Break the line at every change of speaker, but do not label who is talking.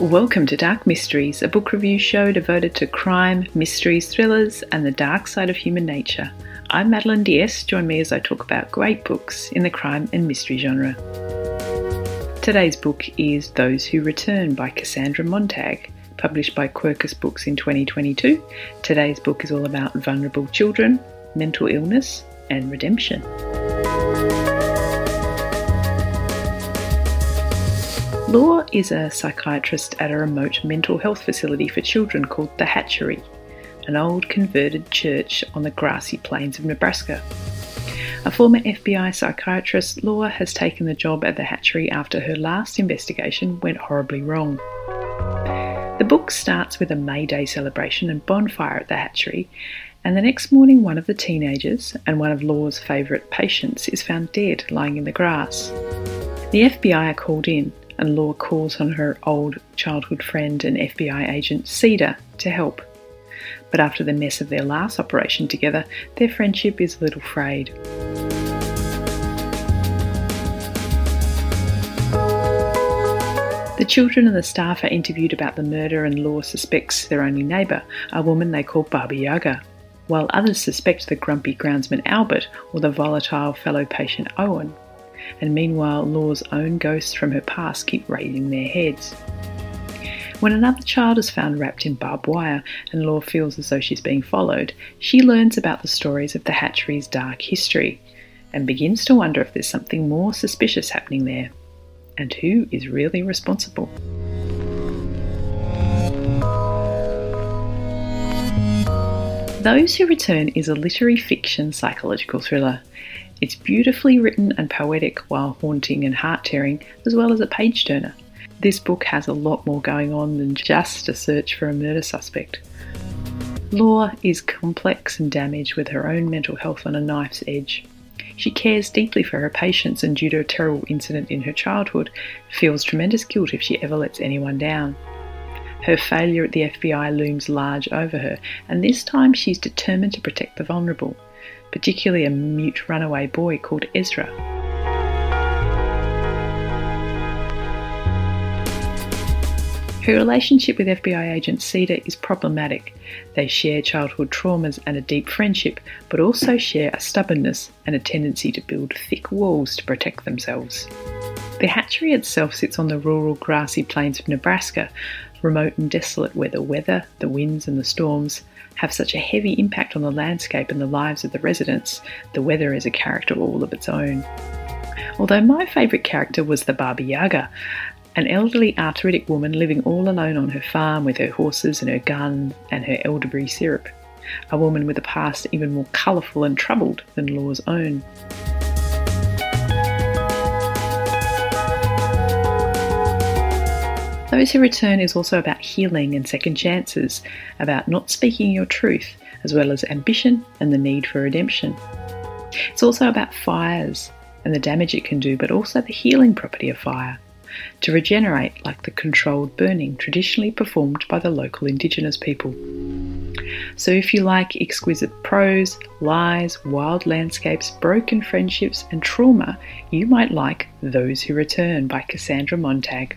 Welcome to Dark Mysteries, a book review show devoted to crime, mysteries, thrillers, and the dark side of human nature. I'm Madeleine d'Este. Join me as I talk about great books in the crime and mystery genre. Today's book is Those Who Return by Kassandra Montag, published by Quercus Books in 2022. Today's book is all about vulnerable children, mental illness, and redemption. Law is a psychiatrist at a remote mental health facility for children called The Hatchery, an old converted church on the grassy plains of Nebraska. A former FBI psychiatrist, Law has taken the job at the hatchery after her last investigation went horribly wrong. The book starts with a May Day celebration and bonfire at the hatchery, and the next morning, one of the teenagers and one of Law's favourite patients is found dead lying in the grass. The FBI are called in, and Law calls on her old childhood friend and FBI agent Cedar to help. But after the mess of their last operation together, their friendship is a little frayed. The children and the staff are interviewed about the murder, and Law suspects their only neighbour, a woman they call Baba Yaga, while others suspect the grumpy groundsman Albert or the volatile fellow patient Owen and meanwhile, Law's own ghosts from her past keep raising their heads. When another child is found wrapped in barbed wire and Law feels as though she's being followed, she learns about the stories of the hatchery's dark history and begins to wonder if there's something more suspicious happening there and who is really responsible. Those Who Return is a literary fiction psychological thriller. It's beautifully written and poetic while haunting and heart tearing, as well as a page turner. This book has a lot more going on than just a search for a murder suspect. Law is complex and damaged with her own mental health on a knife's edge. She cares deeply for her patients and, due to a terrible incident in her childhood, feels tremendous guilt if she ever lets anyone down. Her failure at the FBI looms large over her, and this time she's determined to protect the vulnerable particularly a mute runaway boy called Ezra. Her relationship with FBI agent Cedar is problematic. They share childhood traumas and a deep friendship, but also share a stubbornness and a tendency to build thick walls to protect themselves. The hatchery itself sits on the rural grassy plains of Nebraska, remote and desolate where the weather, the winds, and the storms have such a heavy impact on the landscape and the lives of the residents, the weather is a character all of its own. Although my favourite character was the Baba Yaga, an elderly arthritic woman living all alone on her farm with her horses and her gun and her elderberry syrup. A woman with a past even more colourful and troubled than Law's own. Those Who Return is also about healing and second chances, about not speaking your truth, as well as ambition and the need for redemption. It's also about fires and the damage it can do, but also the healing property of fire to regenerate like the controlled burning traditionally performed by the local indigenous people. So, if you like exquisite prose, lies, wild landscapes, broken friendships, and trauma, you might like Those Who Return by Kassandra Montag.